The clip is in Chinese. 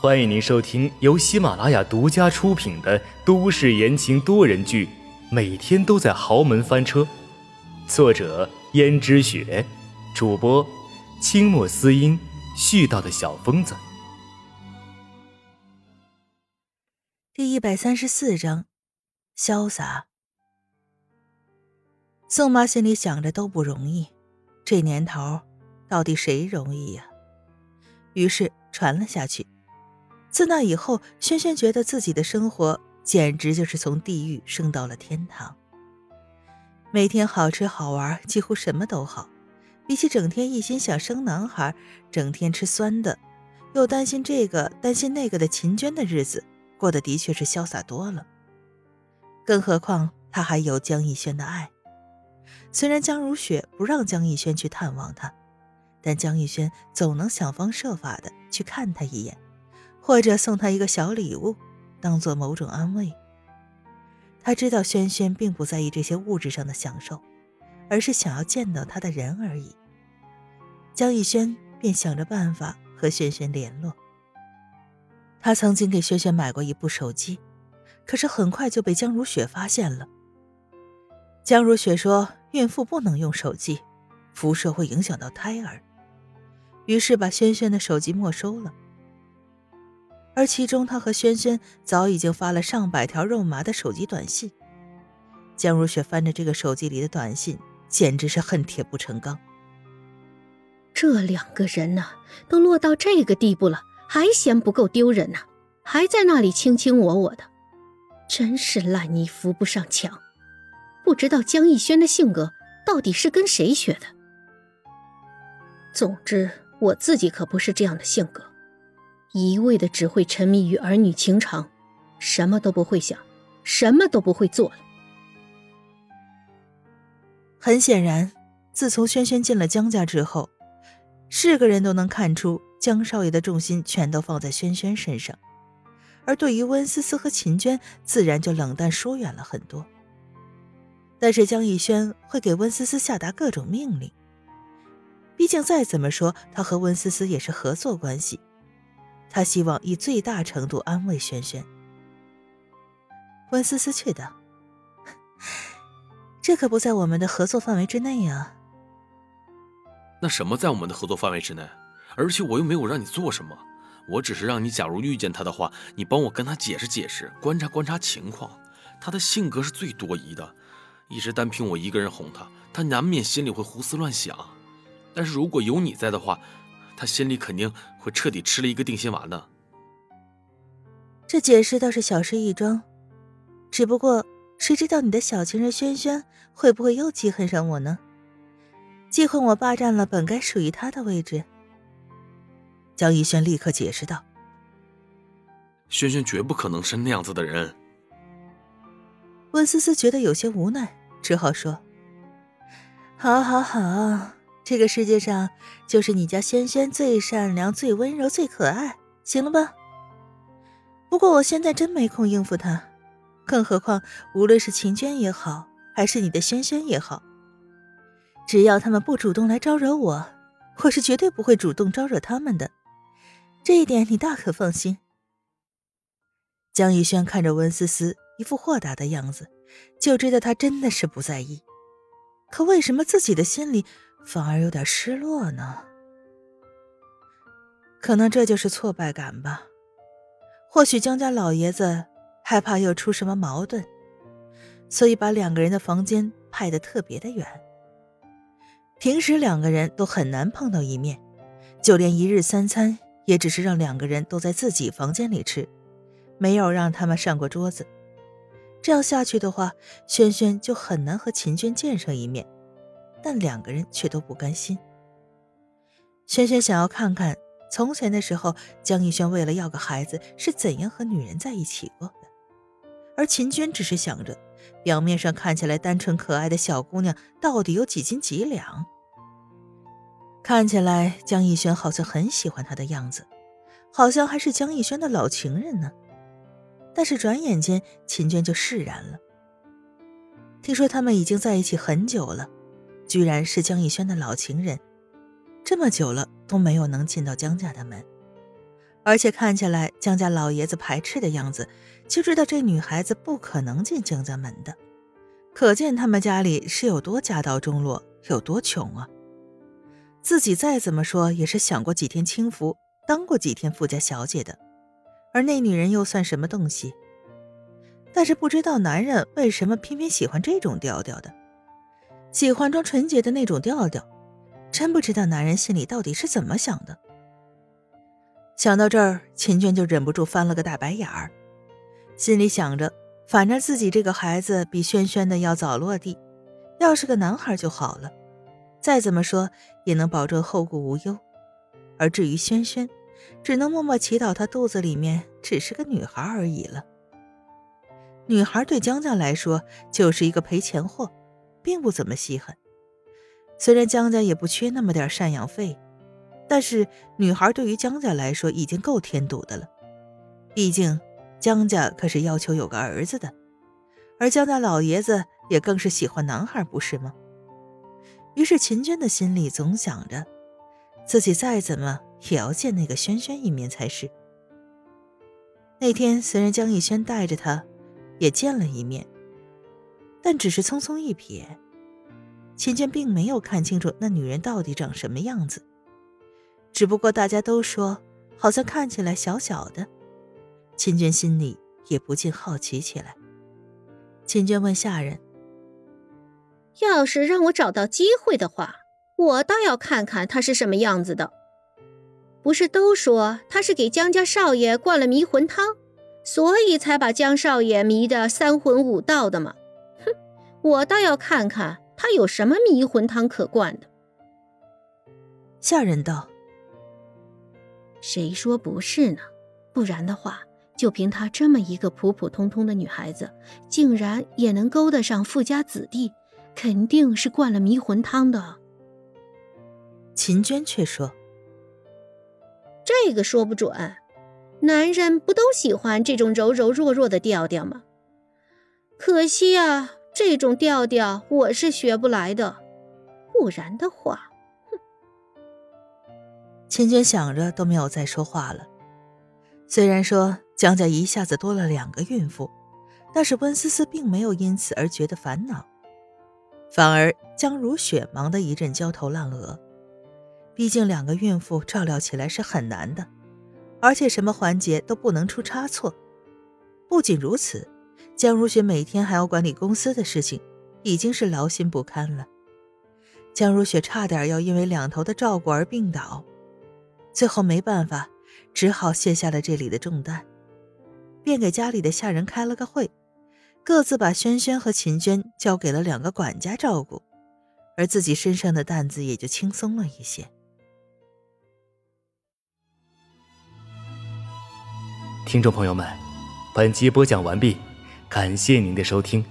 欢迎您收听由喜马拉雅独家出品的都市言情多人剧《每天都在豪门翻车》，作者：胭脂雪，主播：清墨思音，絮叨的小疯子。第一百三十四章，潇洒。宋妈心里想着都不容易，这年头，到底谁容易呀？于是传了下去。自那以后，轩轩觉得自己的生活简直就是从地狱升到了天堂。每天好吃好玩，几乎什么都好，比起整天一心想生男孩，整天吃酸的，又担心这个担心那个的秦娟的日子，过得的确是潇洒多了。更何况他还有江逸轩的爱。虽然江如雪不让江逸轩去探望他，但江逸轩总能想方设法的去看他一眼。或者送他一个小礼物，当做某种安慰。他知道轩轩并不在意这些物质上的享受，而是想要见到他的人而已。江逸轩便想着办法和轩轩联络。他曾经给轩轩买过一部手机，可是很快就被江如雪发现了。江如雪说，孕妇不能用手机，辐射会影响到胎儿，于是把轩轩的手机没收了。而其中，他和轩轩早已经发了上百条肉麻的手机短信。江如雪翻着这个手机里的短信，简直是恨铁不成钢。这两个人呢，都落到这个地步了，还嫌不够丢人呢，还在那里卿卿我我的，真是烂泥扶不上墙。不知道江逸轩的性格到底是跟谁学的。总之，我自己可不是这样的性格。一味的只会沉迷于儿女情长，什么都不会想，什么都不会做了。很显然，自从轩轩进了江家之后，是个人都能看出江少爷的重心全都放在轩轩身上，而对于温思思和秦娟，自然就冷淡疏远了很多。但是江逸轩会给温思思下达各种命令，毕竟再怎么说，他和温思思也是合作关系。他希望以最大程度安慰轩轩。温思思却道，这可不在我们的合作范围之内啊。那什么在我们的合作范围之内？而且我又没有让你做什么，我只是让你，假如遇见他的话，你帮我跟他解释解释，观察观察情况。他的性格是最多疑的，一直单凭我一个人哄他，他难免心里会胡思乱想。但是如果有你在的话，他心里肯定会彻底吃了一个定心丸的。这解释倒是小事一桩，只不过谁知道你的小情人轩轩会不会又记恨上我呢？记恨我霸占了本该属于他的位置。江逸轩立刻解释道：“轩轩绝不可能是那样子的人。”温思思觉得有些无奈，只好说：“好，好，好。”这个世界上，就是你家轩轩最善良、最温柔、最可爱，行了吧？不过我现在真没空应付他，更何况无论是秦娟也好，还是你的轩轩也好，只要他们不主动来招惹我，我是绝对不会主动招惹他们的。这一点你大可放心。江逸轩看着温思思一副豁达的样子，就知道他真的是不在意。可为什么自己的心里？反而有点失落呢，可能这就是挫败感吧。或许江家老爷子害怕又出什么矛盾，所以把两个人的房间派的特别的远。平时两个人都很难碰到一面，就连一日三餐也只是让两个人都在自己房间里吃，没有让他们上过桌子。这样下去的话，轩轩就很难和秦娟见上一面。但两个人却都不甘心。轩轩想要看看从前的时候，江逸轩为了要个孩子是怎样和女人在一起过的，而秦娟只是想着，表面上看起来单纯可爱的小姑娘到底有几斤几两。看起来江逸轩好像很喜欢她的样子，好像还是江逸轩的老情人呢。但是转眼间，秦娟就释然了。听说他们已经在一起很久了。居然是江逸轩的老情人，这么久了都没有能进到江家的门，而且看起来江家老爷子排斥的样子，就知道这女孩子不可能进江家门的。可见他们家里是有多家道中落，有多穷啊！自己再怎么说也是享过几天清福，当过几天富家小姐的，而那女人又算什么东西？但是不知道男人为什么偏偏喜欢这种调调的，喜欢装纯洁的那种调调，真不知道男人心里到底是怎么想的。想到这儿，秦娟就忍不住翻了个大白眼儿，心里想着，反正自己这个孩子比轩轩的要早落地，要是个男孩就好了，再怎么说也能保证后顾无忧。而至于轩轩，只能默默祈祷他肚子里面只是个女孩而已了。女孩对江家来说就是一个赔钱货，并不怎么稀罕。虽然江家也不缺那么点赡养费。但是女孩对于江家来说已经够添堵的了，毕竟江家可是要求有个儿子的，而江家老爷子也更是喜欢男孩，不是吗？于是秦娟的心里总想着，自己再怎么也要见那个轩轩一面才是。那天虽然江逸轩带着他，也见了一面，但只是匆匆一瞥，秦娟并没有看清楚那女人到底长什么样子。只不过大家都说，好像看起来小小的，秦娟心里也不禁好奇起来。秦娟问下人：“要是让我找到机会的话，我倒要看看他是什么样子的。不是都说他是给江家少爷灌了迷魂汤，所以才把江少爷迷得三魂五道的吗？哼，我倒要看看他有什么迷魂汤可灌的。”下人道。谁说不是呢？不然的话，就凭她这么一个普普通通的女孩子，竟然也能勾搭上富家子弟，肯定是灌了迷魂汤的。秦娟却说：“这个说不准，男人不都喜欢这种柔柔弱弱的调调吗？可惜啊，这种调调我是学不来的。不然的话。”哼秦娟想着都没有再说话了。虽然说江家一下子多了两个孕妇，但是温思思并没有因此而觉得烦恼，反而江如雪忙得一阵焦头烂额。毕竟两个孕妇照料起来是很难的，而且什么环节都不能出差错。不仅如此，江如雪每天还要管理公司的事情，已经是劳心不堪了。江如雪差点要因为两头的照顾而病倒。最后没办法，只好卸下了这里的重担，便给家里的下人开了个会，各自把轩轩和秦娟交给了两个管家照顾，而自己身上的担子也就轻松了一些。听众朋友们，本集播讲完毕，感谢您的收听。